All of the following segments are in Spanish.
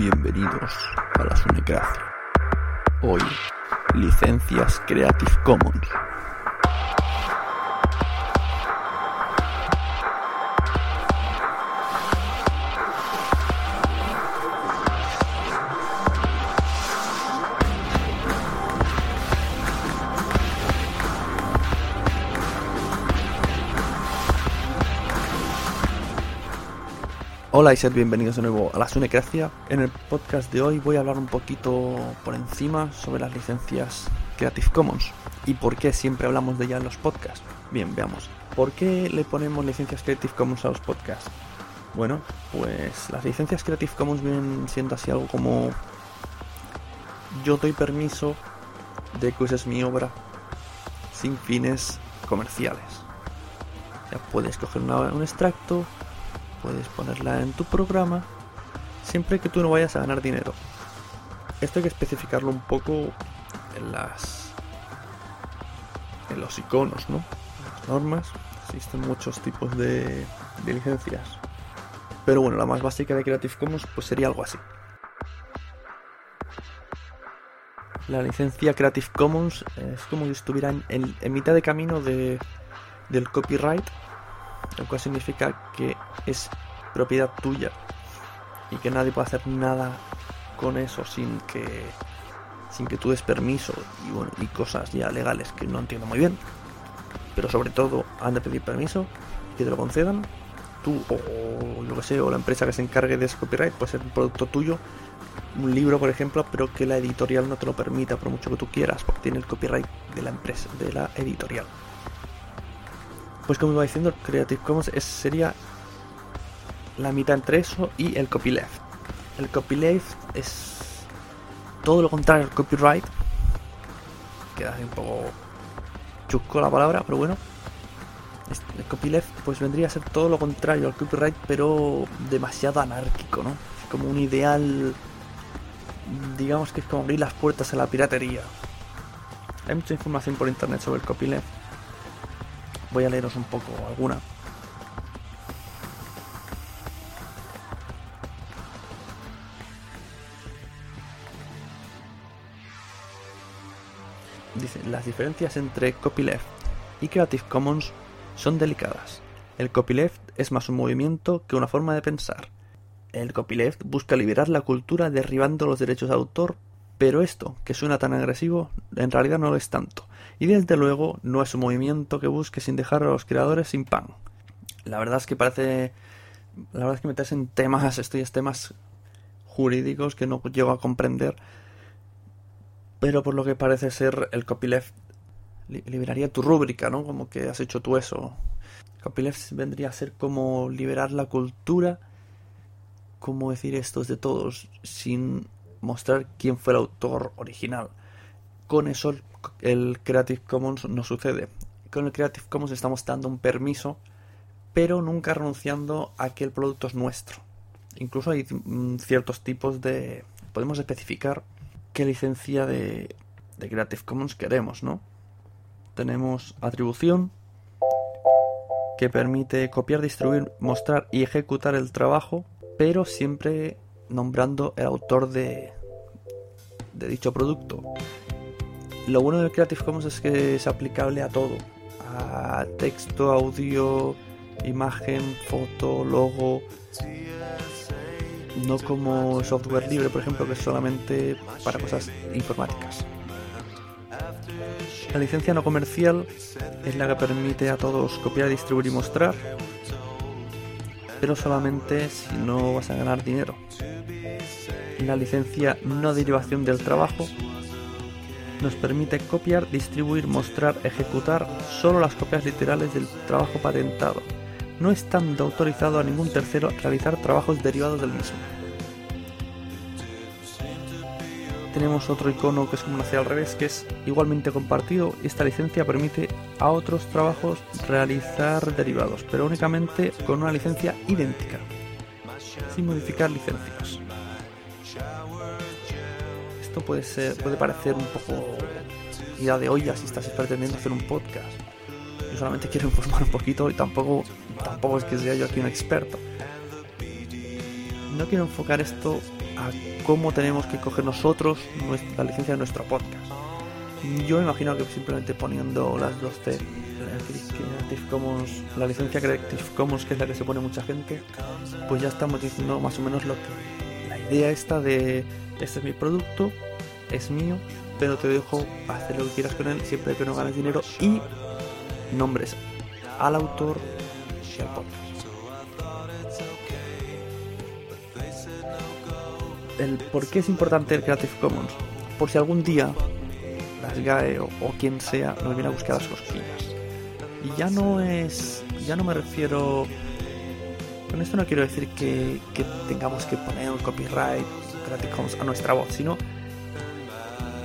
Bienvenidos a la Sunecracia. Hoy, licencias Creative Commons. Hola y sed bienvenidos de nuevo a la Sunecracia. En el podcast de hoy voy a hablar un poquito por encima sobre las licencias Creative Commons y por qué siempre hablamos de ella en los podcasts. Bien, veamos. ¿Por qué le ponemos licencias Creative Commons a los podcasts? Bueno, pues las licencias Creative Commons vienen siendo así algo como yo doy permiso de que uses mi obra sin fines comerciales. Sea, puedes coger un extracto, puedes ponerla en tu programa, siempre que tú no vayas a ganar dinero. Esto hay que especificarlo un poco en las en los iconos, ¿no? En las normas existen muchos tipos de, licencias. Pero bueno, la más básica de Creative Commons pues sería algo así. La licencia Creative Commons es como si estuviera en, en- en mitad de camino de, del copyright, lo cual significa que es propiedad tuya y que nadie puede hacer nada con eso sin que sin que tú des permiso y cosas ya legales que no entiendo muy bien. Pero sobre todo han de pedir permiso que te lo concedan. Tú o lo que sé o la empresa que se encargue de ese copyright puede ser un producto tuyo un libro por ejemplo pero que la editorial no te lo permita por mucho que tú quieras porque tiene el copyright de la empresa de la editorial pues como iba diciendo, Creative Commons es- sería la mitad entre eso y el copyleft. El copyleft es todo lo contrario al copyright. Queda así un poco chusco la palabra, pero bueno. El copyleft pues vendría a ser todo lo contrario al copyright, pero demasiado anárquico, ¿no? Como un ideal, digamos que es como abrir las puertas a la piratería. Hay mucha información por internet sobre el copyleft. Voy a leeros un poco alguna. Dice, las diferencias entre copyleft y Creative Commons son delicadas. El copyleft es más un movimiento que una forma de pensar. El copyleft busca liberar la cultura derribando los derechos de autor, pero esto, que suena tan agresivo, en realidad no lo es tanto. Y desde luego no es un movimiento que busque sin dejar a los creadores sin pan. La verdad es que parece... La verdad es que meterse en temas, estos temas jurídicos que no llego a comprender. Pero por lo que parece ser el copyleft liberaría tu rúbrica, ¿no? Como que has hecho tú eso. Copyleft vendría a ser como liberar la cultura, como decir esto es de todos, sin mostrar quién fue el autor original. Con eso el Creative Commons no sucede. Con el Creative Commons estamos dando un permiso, pero nunca renunciando a que el producto es nuestro. Incluso hay mm, ciertos tipos de... Podemos especificar qué licencia de, de Creative Commons queremos, ¿no? tenemos atribución que permite copiar, distribuir, mostrar y ejecutar el trabajo, pero siempre nombrando el autor de, dicho producto. Lo bueno del Creative Commons es que es aplicable a todo, a texto, audio, imagen, foto, logo, no como software libre, por ejemplo, que es solamente para cosas informáticas. La licencia no comercial es la que permite a todos copiar, distribuir y mostrar, pero solamente si no vas a ganar dinero. La licencia no derivación del trabajo nos permite copiar, distribuir, mostrar, ejecutar solo las copias literales del trabajo patentado, no estando autorizado a ningún tercero a realizar trabajos derivados del mismo. tenemos otro icono que es como hacia al revés, que es igualmente compartido. Esta licencia permite a otros trabajos realizar derivados, pero únicamente con una licencia idéntica, sin modificar licencias. Esto puede ser, puede parecer un poco idea de olla si estás pretendiendo hacer un podcast. Yo solamente quiero informar un poquito y tampoco, tampoco es que sea yo aquí un experto. No quiero enfocar esto a cómo tenemos que coger nosotros la licencia de nuestro podcast. Yo imagino que simplemente poniendo las dos C, Creative Commons, la licencia Creative Commons, que es la que se pone mucha gente, pues ya estamos diciendo más o menos lo que. La idea esta de este es mi producto, es mío, pero te dejo hacer lo que quieras con él siempre que no ganes dinero y nombres al autor y al el por qué es importante el Creative Commons. Por si algún día las GAE o, quien sea nos viene a buscar las cosquillas. Y ya no es. Ya no me refiero. Con esto no quiero decir que tengamos que poner un copyright A nuestra voz, sino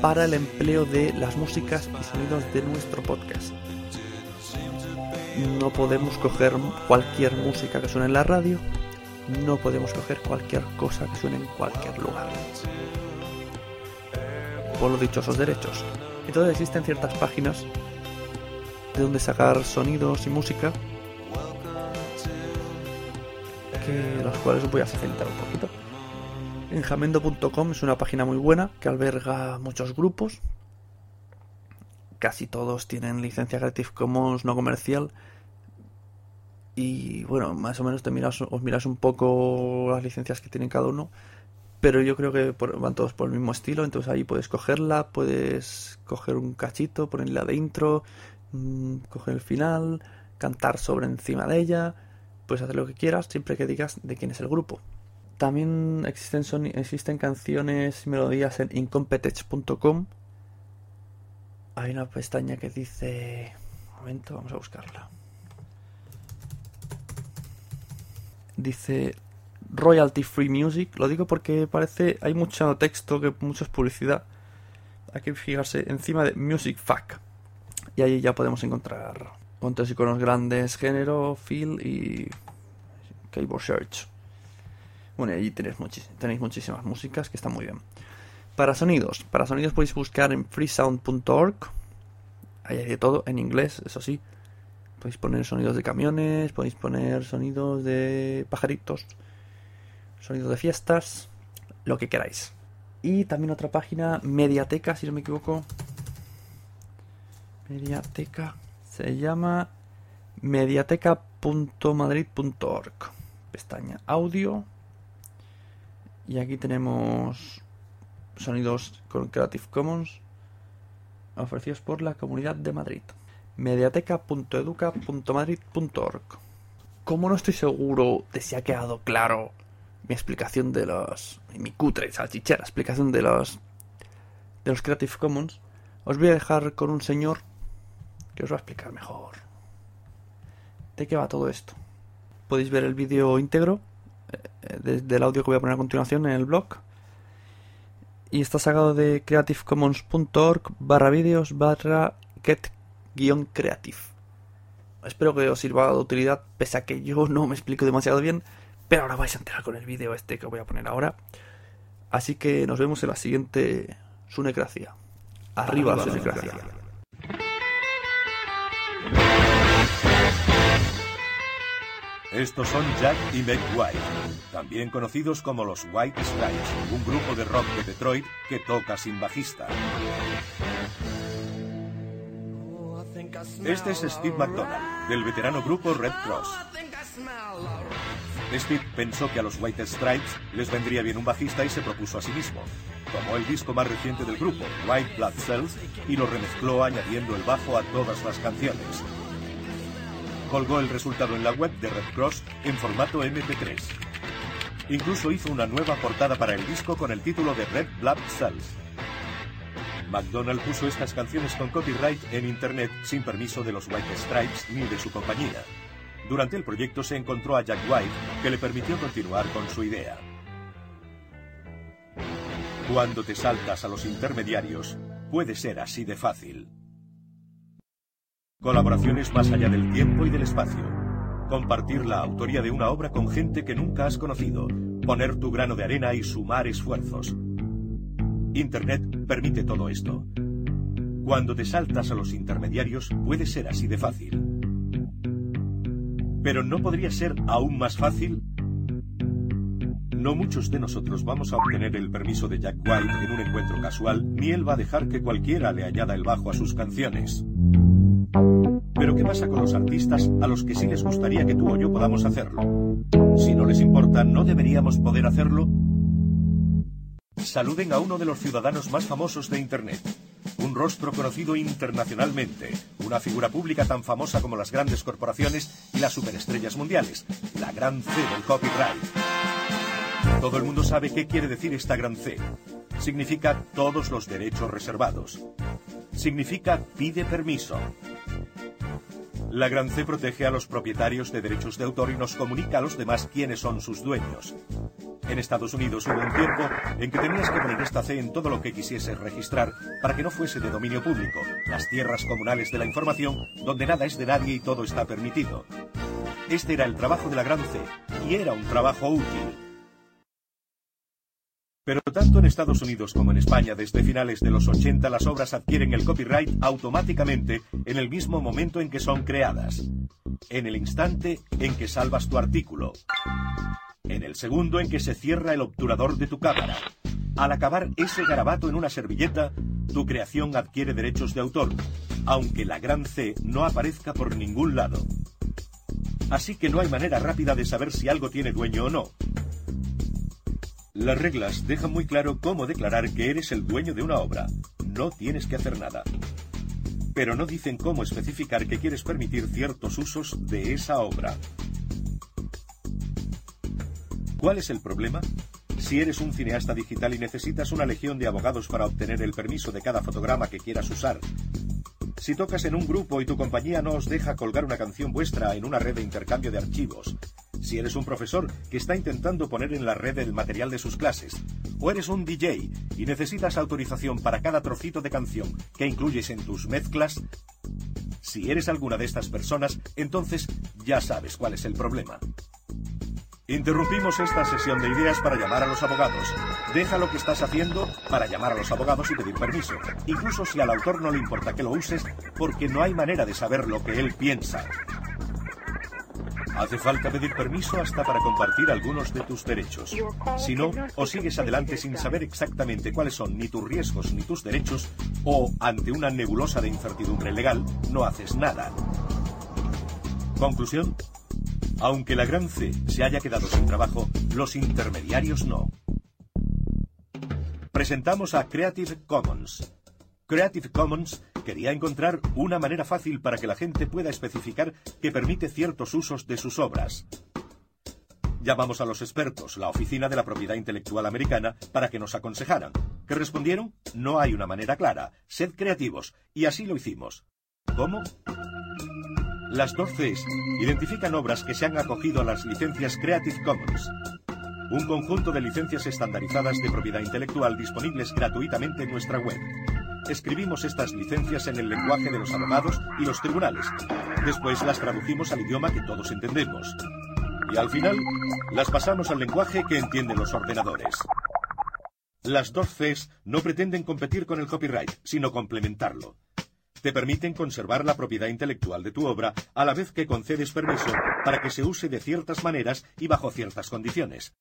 para el empleo de las músicas y sonidos de nuestro podcast. No podemos coger cualquier música que suene en la radio no podemos coger cualquier cosa que suene en cualquier lugar. Por los dichosos derechos. Entonces existen ciertas páginas de donde sacar sonidos y música que las cuales os voy a facilitar un poquito. Enjamendo.com es una página muy buena que alberga muchos grupos. Casi todos tienen licencia Creative Commons no comercial y bueno, más o menos te miras, os miras un poco las licencias que tienen cada uno, pero yo creo que van todos por el mismo estilo, entonces ahí puedes cogerla, puedes coger un cachito, ponerla de intro, mm, coger el final, cantar sobre encima de ella, puedes hacer lo que quieras siempre que digas de quién es el grupo. También existen, existen canciones y melodías en incompetech.com. Hay una pestaña que dice... Un momento, vamos a buscarla. dice royalty free music. Lo digo porque parece hay mucho texto, que mucha publicidad. Hay que fijarse encima de Music Fact. Y ahí ya podemos encontrar cuantos iconos grandes, género, feel y keyboard search. Bueno, ahí tenéis, tenéis muchísimas músicas que están muy bien. Para sonidos, para sonidos podéis buscar en freesound.org. Ahí hay de todo, en inglés, eso sí. Podéis poner sonidos de camiones, podéis poner sonidos de pajaritos, sonidos de fiestas, lo que queráis. Y también otra página, Mediateca, si no me equivoco. Mediateca. Se llama mediateca.madrid.org. Pestaña audio. Y aquí tenemos sonidos con Creative Commons ofrecidos por la Comunidad de Madrid. mediateca.educa.madrid.org. Como no estoy seguro de si ha quedado claro mi explicación de los. mi cutre salchichera explicación de los. de los Creative Commons, os voy a dejar con un señor que os va a explicar mejor de qué va todo esto. Podéis ver el vídeo íntegro desde eh, el audio que voy a poner a continuación en el blog. Y está sacado de creativecommons.org barra vídeos barra get-creative. Espero que os sirva de utilidad, pese a que yo no me explico demasiado bien. Pero ahora vais a enterar con el vídeo este que voy a poner ahora. Así que nos vemos en la siguiente Sunecracia. Arriba, Arriba la Sunecracia. Estos son Jack y Meg White, también conocidos como los White Stripes, un grupo de rock de Detroit que toca sin bajista. Este es Steve McDonald, del veterano grupo Red Cross. Steve pensó que a los White Stripes les vendría bien un bajista y se propuso a sí mismo. Tomó el disco más reciente del grupo, White Blood Cells, y lo remezcló añadiendo el bajo a todas las canciones. Colgó el resultado en la web de Red Cross en formato MP3. Incluso hizo una nueva portada para el disco con el título de Red Blood Cells. McDonald puso estas canciones con copyright en Internet sin permiso de los White Stripes ni de su compañía. Durante el proyecto se encontró a Jack White, que le permitió continuar con su idea. Cuando te saltas a los intermediarios, puede ser así de fácil. Colaboraciones más allá del tiempo y del espacio. Compartir la autoría de una obra con gente que nunca has conocido. Poner tu grano de arena y sumar esfuerzos. Internet permite todo esto. Cuando te saltas a los intermediarios, puede ser así de fácil. Pero ¿no podría ser aún más fácil? No muchos de nosotros vamos a obtener el permiso de Jack White en un encuentro casual, ni él va a dejar que cualquiera le añada el bajo a sus canciones. Pero ¿qué pasa con los artistas a los que sí les gustaría que tú o yo podamos hacerlo? Si no les importa, ¿no deberíamos poder hacerlo? Saluden a uno de los ciudadanos más famosos de Internet un rostro conocido internacionalmente, una figura pública tan famosa como las grandes corporaciones y las superestrellas mundiales, la gran C del copyright. Todo el mundo sabe qué quiere decir esta gran C. Significa todos los derechos reservados. Significa pide permiso. La Gran C protege a los propietarios de derechos de autor y nos comunica a los demás quiénes son sus dueños. En Estados Unidos hubo un tiempo en que tenías que poner esta C en todo lo que quisieses registrar para que no fuese de dominio público, las tierras comunales de la información, donde nada es de nadie y todo está permitido. Este era el trabajo de la Gran C, y era un trabajo útil. Pero tanto en Estados Unidos como en España desde finales de los 80 las obras adquieren el copyright automáticamente en el mismo momento en que son creadas, en el instante en que salvas tu artículo en el segundo en que se cierra el obturador de tu cámara. Al acabar ese garabato en una servilleta, tu creación adquiere derechos de autor, aunque la gran C no aparezca por ningún lado. Así que no hay manera rápida de saber si algo tiene dueño o no. Las reglas dejan muy claro cómo declarar que eres el dueño de una obra. No tienes que hacer nada. Pero no dicen cómo especificar que quieres permitir ciertos usos de esa obra. ¿Cuál es el problema? Si eres un cineasta digital y necesitas una legión de abogados para obtener el permiso de cada fotograma que quieras usar, si tocas en un grupo y tu compañía no os deja colgar una canción vuestra en una red de intercambio de archivos, Si eres un profesor que está intentando poner en la red el material de sus clases, o eres un DJ y necesitas autorización para cada trocito de canción que incluyes en tus mezclas, si eres alguna de estas personas, entonces ya sabes cuál es el problema. Interrumpimos esta sesión de ideas para llamar a los abogados. Deja lo que estás haciendo para llamar a los abogados y pedir permiso, incluso si al autor no le importa que lo uses, porque no hay manera de saber lo que él piensa. Hace falta pedir permiso hasta para compartir algunos de tus derechos. Si no, o sigues adelante sin saber exactamente cuáles son ni tus riesgos ni tus derechos, o ante una nebulosa de incertidumbre legal, no haces nada. Conclusión. Aunque la gran C se haya quedado sin trabajo, los intermediarios no. Presentamos a Creative Commons. Creative Commons quería encontrar una manera fácil para que la gente pueda especificar que permite ciertos usos de sus obras. Llamamos a los expertos, la Oficina de la Propiedad Intelectual Americana, para que nos aconsejaran. ¿Qué respondieron? No hay una manera clara. Sed creativos. Y así lo hicimos. ¿Cómo? Las dos Cs identifican obras que se han acogido a las licencias Creative Commons, un conjunto de licencias estandarizadas de propiedad intelectual disponibles gratuitamente en nuestra web. Escribimos estas licencias en el lenguaje de los abogados y los tribunales. Después las traducimos al idioma que todos entendemos. Y al final las pasamos al lenguaje que entienden los ordenadores. Las dos Cs no pretenden competir con el copyright, sino complementarlo te permiten conservar la propiedad intelectual de tu obra a la vez que concedes permiso para que se use de ciertas maneras y bajo ciertas condiciones.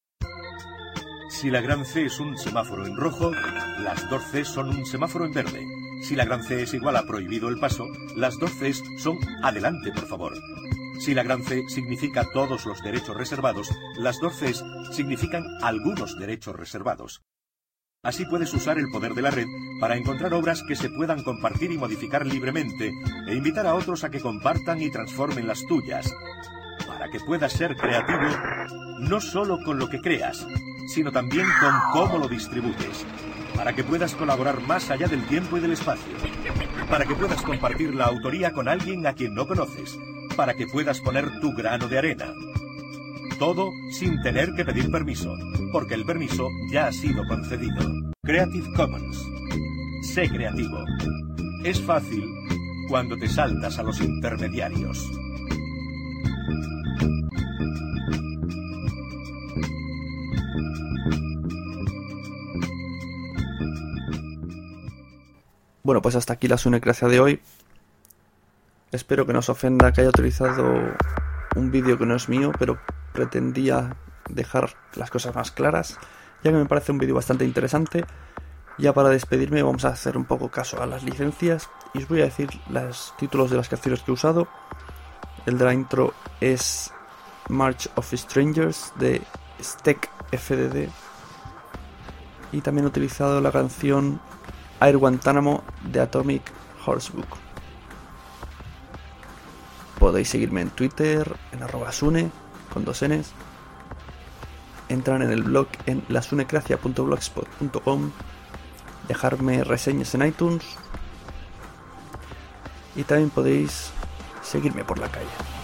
Si la gran C es un semáforo en rojo, las dos C son un semáforo en verde. Si la gran C es igual a prohibido el paso, las dos C son adelante, por favor. Si la gran C significa todos los derechos reservados, las dos C significan algunos derechos reservados. Así puedes usar el poder de la red para encontrar obras que se puedan compartir y modificar libremente e invitar a otros a que compartan y transformen las tuyas. Para que puedas ser creativo, no solo con lo que creas, sino también con cómo lo distribuyes. Para que puedas colaborar más allá del tiempo y del espacio. Para que puedas compartir la autoría con alguien a quien no conoces. Para que puedas poner tu grano de arena. Todo sin tener que pedir permiso, porque el permiso ya ha sido concedido. Creative Commons. Sé creativo. Es fácil cuando te saltas a los intermediarios. Bueno, pues hasta aquí la sunecracia de hoy. Espero que no os ofenda que haya utilizado un vídeo que no es mío, pero pretendía dejar las cosas más claras, ya que me parece un vídeo bastante interesante. Ya para despedirme vamos a hacer un poco caso a las licencias y os voy a decir los títulos de las canciones que he usado. El de la intro es March of Strangers de Steck FDD y también he utilizado la canción Air Guantánamo de Atomic Horsebook. Podéis seguirme en Twitter, en arroba sune, con dos Ns. Entrar en el blog en lasunecracia.blogspot.com, dejarme reseñas en iTunes y también podéis seguirme por la calle.